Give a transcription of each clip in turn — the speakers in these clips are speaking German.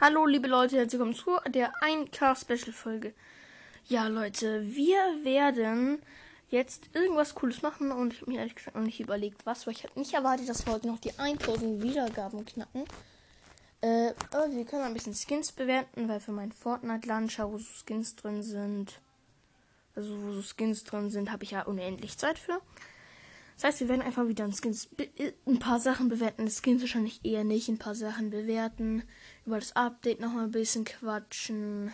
Hallo liebe Leute, herzlich willkommen zu der 1K Special Folge. Ja Leute, wir werden jetzt irgendwas cooles machen und ich habe mir ehrlich gesagt noch nicht überlegt was, weil ich habe nicht erwartet, dass wir heute noch die 1000 Wiedergaben knacken. Äh, aber wir können ein bisschen Skins bewerten, weil für meinen Fortnite Launcher, wo so Skins drin sind, also wo so Skins drin sind, habe ich ja unendlich Zeit für. Das heißt, wir werden einfach wieder ein, Skins, ein paar Sachen bewerten. Das Skins wahrscheinlich eher nicht. Ein paar Sachen bewerten. Über das Update noch mal ein bisschen quatschen.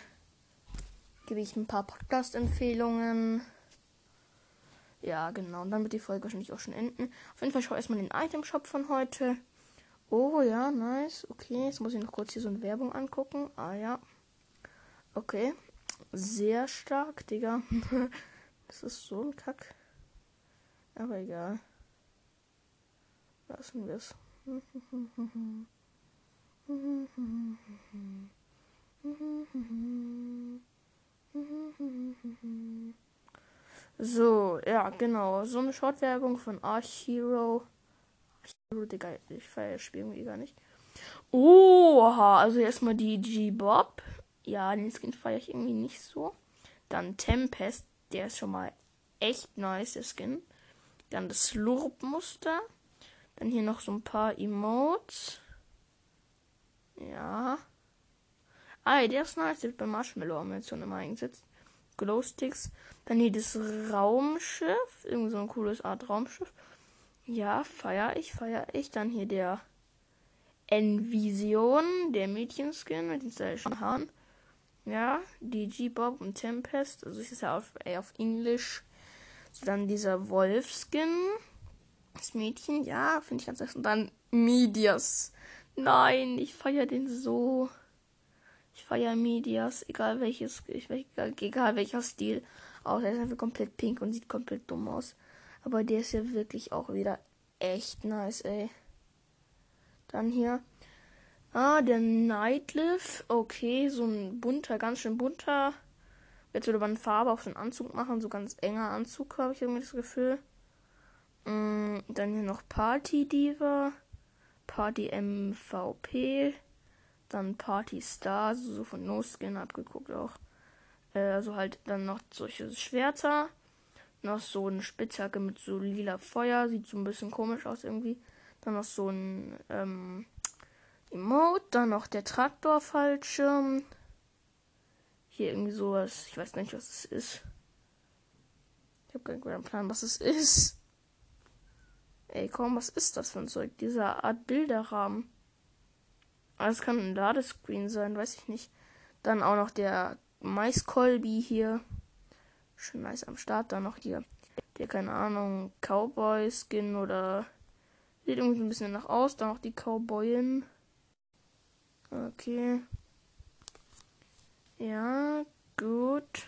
Gebe ich ein paar Podcast-Empfehlungen. Ja, genau. Und dann wird die Folge wahrscheinlich auch schon enden. Auf jeden Fall schau erstmal den Item-Shop von heute. Oh ja, nice. Okay, jetzt muss ich noch kurz hier so eine Werbung angucken. Ah ja. Okay. Sehr stark, Digga. das ist so ein Kack. Aber egal. Lassen wir es. So, ja, genau. So eine Shortwerbung von Archero. Archero, Digga, ich feiere das Spiel irgendwie gar nicht. Oha, also erstmal die G-Bob. Ja, den Skin feiere ich irgendwie nicht so. Dann Tempest, der ist schon mal echt nice, der Skin. Dann das Slurp-Muster. Dann hier noch so ein paar Emotes. Ja. Ah, der ist nice. Der wird bei Marshmallow-Animation immer eingesetzt. Glowsticks. Dann hier das Raumschiff. Irgend so ein cooles Art Raumschiff. Ja, feier ich, feier ich. Dann hier der Envision, der Mädchenskin mit den stylischen Haaren. Ja, die G-Bob und Tempest. Also es ist ja auf, auf Englisch. Dann dieser Wolfskin. Das Mädchen, ja, finde ich ganz nice. Und dann Medias. Nein, ich feiere den so. Ich feiere Medias, egal welches, egal, egal welcher Stil. Auch er ist einfach komplett pink und sieht komplett dumm aus. Aber der ist ja wirklich auch wieder echt nice, ey. Dann hier. Ah, der Nightliff. Okay, so ein bunter, ganz schön bunter Jetzt würde man Farbe auf den Anzug machen, so ganz enger Anzug, habe ich irgendwie das Gefühl. Mm, dann hier noch Party Diva, Party MVP, dann Party Star, also so von No Skin abgeguckt auch. Äh, also halt dann noch solche Schwerter, noch so eine Spitzhacke mit so lila Feuer, sieht so ein bisschen komisch aus irgendwie. Dann noch so ein ähm, Emote, dann noch der Traktorfallschirm, hier irgendwie sowas. Ich weiß nicht, was es ist. Ich habe keinen Plan, was es ist. Ey, komm, was ist das für ein Zeug? Dieser Art Bilderrahmen. Aber es kann ein Ladescreen sein, weiß ich nicht. Dann auch noch der Maiskolbi hier. Schon nice am Start. Dann noch hier, der, keine Ahnung, Cowboy-Skin oder. Sieht irgendwie ein bisschen nach aus. Dann noch die Cowboyin. Okay. Ja, gut.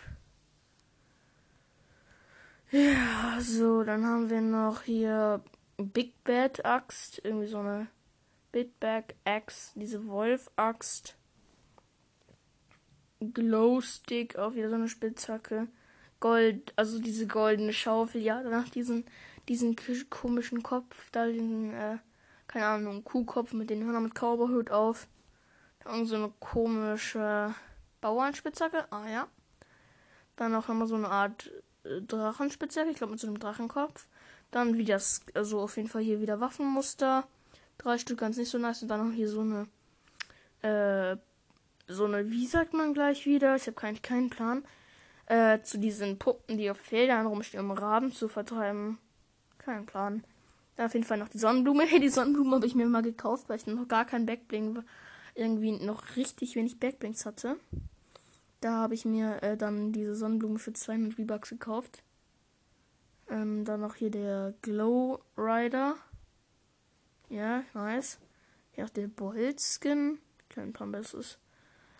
Ja, so, dann haben wir noch hier Big Bad Axt, irgendwie so eine Big Bad Axt, diese Wolf Axt. Glowstick, auch wieder so eine Spitzhacke. Gold, also diese goldene Schaufel, ja, danach diesen, diesen komischen Kopf, da diesen, äh, keine Ahnung, Kuhkopf mit den Hörnern mit Cowboyhut auf. Dann so eine komische Bauernspitzhacke. Ah ja. Dann noch immer so eine Art äh, Drachenspitzhacke. Ich glaube mit so einem Drachenkopf. Dann wieder, also auf jeden Fall hier wieder Waffenmuster. Drei Stück ganz nicht so nice. Und dann noch hier so eine, äh, so eine, wie sagt man gleich wieder? Ich habe keinen, keinen Plan. Äh, zu diesen Puppen, die auf Feldern rumstehen, um Raben zu vertreiben. Keinen Plan. Dann auf jeden Fall noch die Sonnenblume. Hey, die Sonnenblume habe ich mir mal gekauft, weil ich noch gar kein Backbling, irgendwie noch richtig wenig Backblings hatte. Da habe ich mir äh, dann diese Sonnenblume für 200 V-Bucks gekauft. Ähm, dann noch hier der Glow Rider. Ja, nice. Hier auch der Bolt Skin. Kein Plan besseres.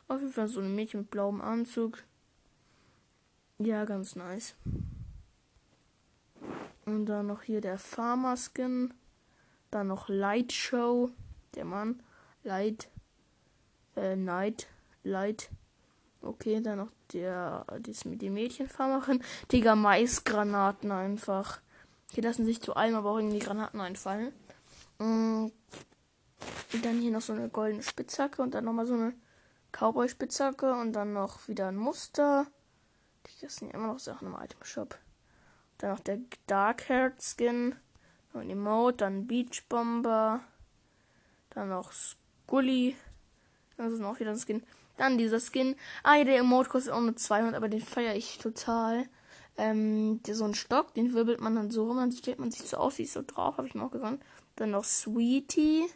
Auf jeden Fall so ein Mädchen mit blauem Anzug. Ja, ganz nice. Und dann noch hier der Farmer Skin. Dann noch Light Show. Der Mann. Light. Äh, Night. Light. Okay, dann noch der, das mit den Mädchenfarmerin. Digga, Maisgranaten einfach. Die lassen sich zu allem aber auch irgendwie Granaten einfallen. Und mm, dann hier noch so eine goldene Spitzhacke und dann nochmal so eine Cowboy-Spitzhacke und dann noch wieder ein Muster. Das sind ja immer noch Sachen im Item Shop. Dann noch der Dark Skin. Ein Emote, dann Beach Bomber. Dann noch Scully. Das ist noch wieder ein Skin. Dann dieser Skin. Ah, ja, der Emote kostet auch nur 200, aber den feiere ich total. Ähm, der, so ein Stock, den wirbelt man dann so rum, dann stellt man sich so aus, wie so drauf, habe ich mir auch gewonnen. Dann noch Sweetie.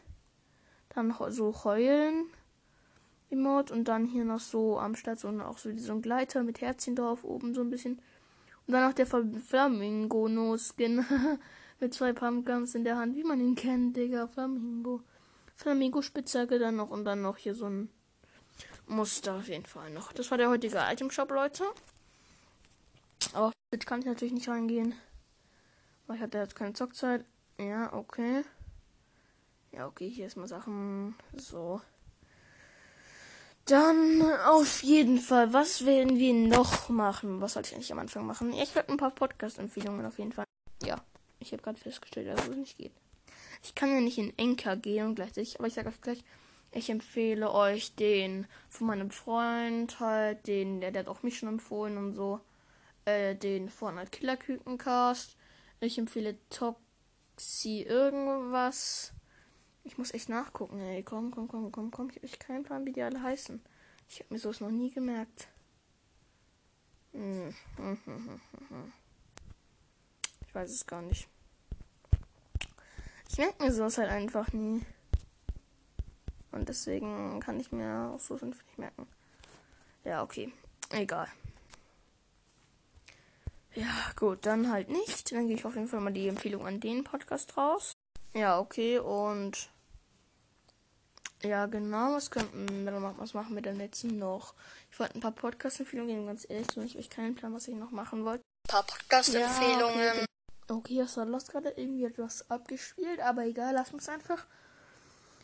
Dann so heulen. Emote und dann hier noch so am Start so auch so, so ein Gleiter mit Herzchen drauf oben so ein bisschen. Und dann noch der Flamingo No Skin mit zwei Pumpguns in der Hand, wie man ihn kennt, Digga, Flamingo. Flamingo Spitzhacke dann noch und dann noch hier so ein Muster auf jeden Fall noch. Das war der heutige Item Shop, Leute. Aber jetzt kann ich natürlich nicht reingehen. Weil ich hatte jetzt keine Zockzeit. Ja, okay. Ja, okay, hier ist mal Sachen. So. Dann auf jeden Fall, was werden wir noch machen? Was sollte ich eigentlich am Anfang machen? Ich werde ein paar Podcast-Empfehlungen auf jeden Fall. Ja, ich habe gerade festgestellt, dass es nicht geht. Ich kann ja nicht in Enker gehen und gleichzeitig, aber ich sage euch gleich, ich empfehle euch den von meinem Freund halt, den, der, der hat auch mich schon empfohlen und so, äh, den Fortnite Killer Kükencast. Ich empfehle Toxi irgendwas. Ich muss echt nachgucken, ey. Komm, komm, komm, komm, komm. Ich habe echt keinen Plan, wie die alle heißen. Ich habe mir sowas noch nie gemerkt. Hm. Ich weiß es gar nicht. Ich merke mir sowas halt einfach nie. Und deswegen kann ich mir auch so fünf nicht merken. Ja, okay. Egal. Ja, gut, dann halt nicht. Dann gehe ich auf jeden Fall mal die Empfehlung an den Podcast raus. Ja, okay, und ja, genau, was könnten was machen wir denn jetzt noch? Ich wollte ein paar Podcast-Empfehlungen geben, ganz ehrlich, so ich habe keinen Plan, was ich noch machen wollte. Ein paar Podcast-Empfehlungen. Ja, okay. Okay, das war Lost gerade irgendwie etwas abgespielt, aber egal, lass uns einfach.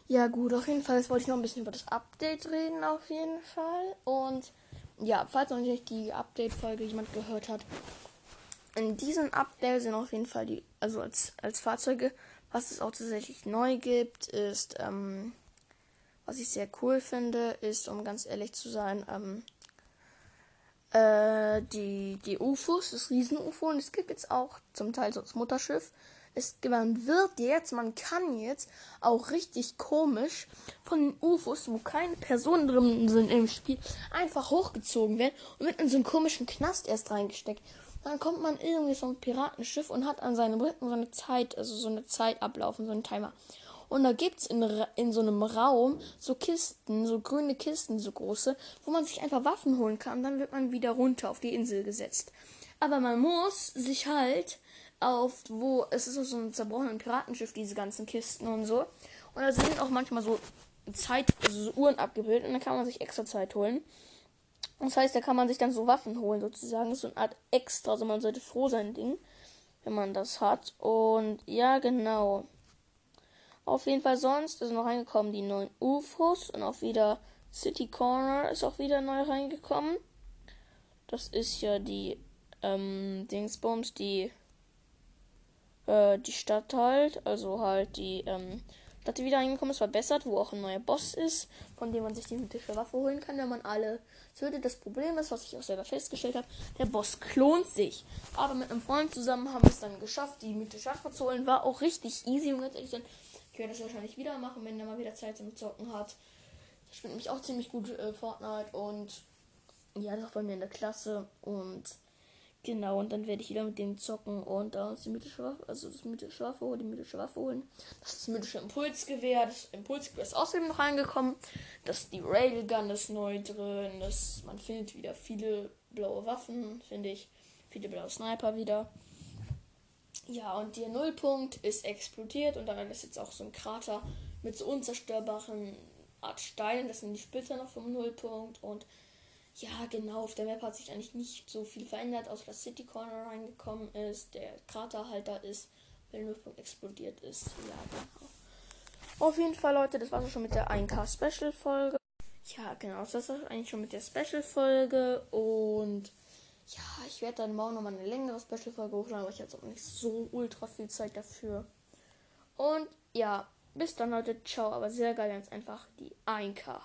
Ja, gut, auf jeden Fall, jetzt wollte ich noch ein bisschen über das Update reden, auf jeden Fall. Und ja, falls noch nicht die Update-Folge jemand gehört hat, in diesem Update sind auf jeden Fall die, also als, als Fahrzeuge, was es auch tatsächlich neu gibt, ist, ähm, was ich sehr cool finde, ist, um ganz ehrlich zu sein, ähm, äh, die, die UFOs, das Riesen-UFO. Und es gibt jetzt auch zum Teil so das Mutterschiff. Es, man wird jetzt, man kann jetzt auch richtig komisch von den UFOs, wo keine Personen drin sind im Spiel, einfach hochgezogen werden und wird in so einen komischen Knast erst reingesteckt. Dann kommt man irgendwie so ein Piratenschiff und hat an seinem Rücken so eine Zeit, also so eine Zeit ablaufen, so einen Timer. Und da gibt's in, in so einem Raum so Kisten, so grüne Kisten, so große, wo man sich einfach Waffen holen kann. Dann wird man wieder runter auf die Insel gesetzt. Aber man muss sich halt auf, wo, es ist so ein zerbrochenes Piratenschiff, diese ganzen Kisten und so. Und da sind auch manchmal so Zeit, also so Uhren abgebildet und dann kann man sich extra Zeit holen. Das heißt, da kann man sich dann so Waffen holen, sozusagen. So eine Art extra, also man sollte froh sein, Ding, wenn man das hat. Und ja, genau. Auf jeden Fall sonst ist noch reingekommen die neuen UFOs und auch wieder City Corner ist auch wieder neu reingekommen. Das ist ja die ähm, Dingsbums, die äh, die Stadt halt, also halt die ähm, Stadt, die wieder reingekommen ist, verbessert, wo auch ein neuer Boss ist, von dem man sich die mythische Waffe holen kann, wenn man alle tötet. Das Problem ist, was ich auch selber festgestellt habe, der Boss klont sich. Aber mit einem Freund zusammen haben wir es dann geschafft, die mythische Waffe zu holen. War auch richtig easy und ganz ehrlich, ich werde das wahrscheinlich wieder machen, wenn er mal wieder Zeit zum Zocken hat. Ich spiele nämlich auch ziemlich gut äh, Fortnite und ja, das bei mir in der Klasse und genau, und dann werde ich wieder mit dem zocken und da uns die mythische Waffe, also das mythische Waffe holen, die mythische Waffe holen. Das ist das mythische Impulsgewehr, das Impulsgewehr ist außerdem noch reingekommen. Das die Railgun ist neu drin, das, man findet wieder viele blaue Waffen, finde ich. Viele blaue Sniper wieder. Ja, und der Nullpunkt ist explodiert und daran ist jetzt auch so ein Krater mit so unzerstörbaren Art Steinen. Das sind die Splitter noch vom Nullpunkt. Und ja, genau, auf der Map hat sich eigentlich nicht so viel verändert, außer dass City Corner reingekommen ist, der Kraterhalter ist, weil der Nullpunkt explodiert ist. Ja, genau. Auf jeden Fall, Leute, das war schon mit der 1K Special Folge. Ja, genau, das war eigentlich schon mit der Special Folge und ja, ich werde dann morgen nochmal eine längere Special-Folge hochladen, aber ich habe auch nicht so ultra viel Zeit dafür. Und ja, bis dann Leute, ciao, aber sehr geil, ganz einfach die 1K.